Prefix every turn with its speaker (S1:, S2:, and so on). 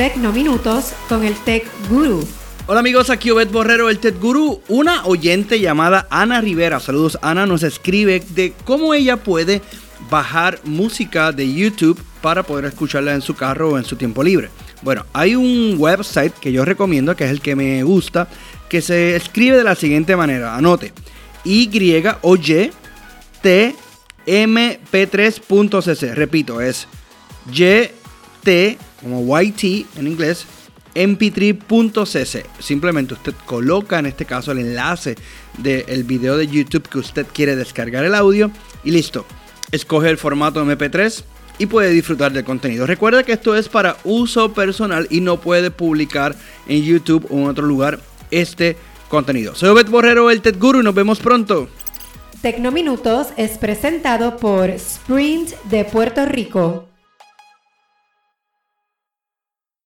S1: Tecnominutos con el Tech Guru.
S2: Hola amigos, aquí Obed Borrero, el Tech Guru. Una oyente llamada Ana Rivera, saludos Ana, nos escribe de cómo ella puede bajar música de YouTube para poder escucharla en su carro o en su tiempo libre. Bueno, hay un website que yo recomiendo, que es el que me gusta, que se escribe de la siguiente manera. Anote. Y o Y T mp3.cc. Repito, es YT como YT en inglés mp3.cc. Simplemente usted coloca en este caso el enlace del video de YouTube que usted quiere descargar el audio y listo. Escoge el formato mp3 y puede disfrutar del contenido. Recuerda que esto es para uso personal y no puede publicar en YouTube o en otro lugar este contenido. Soy Obed Borrero, el Ted Guru, y nos vemos pronto.
S1: Tecnominutos es presentado por Sprint de Puerto Rico.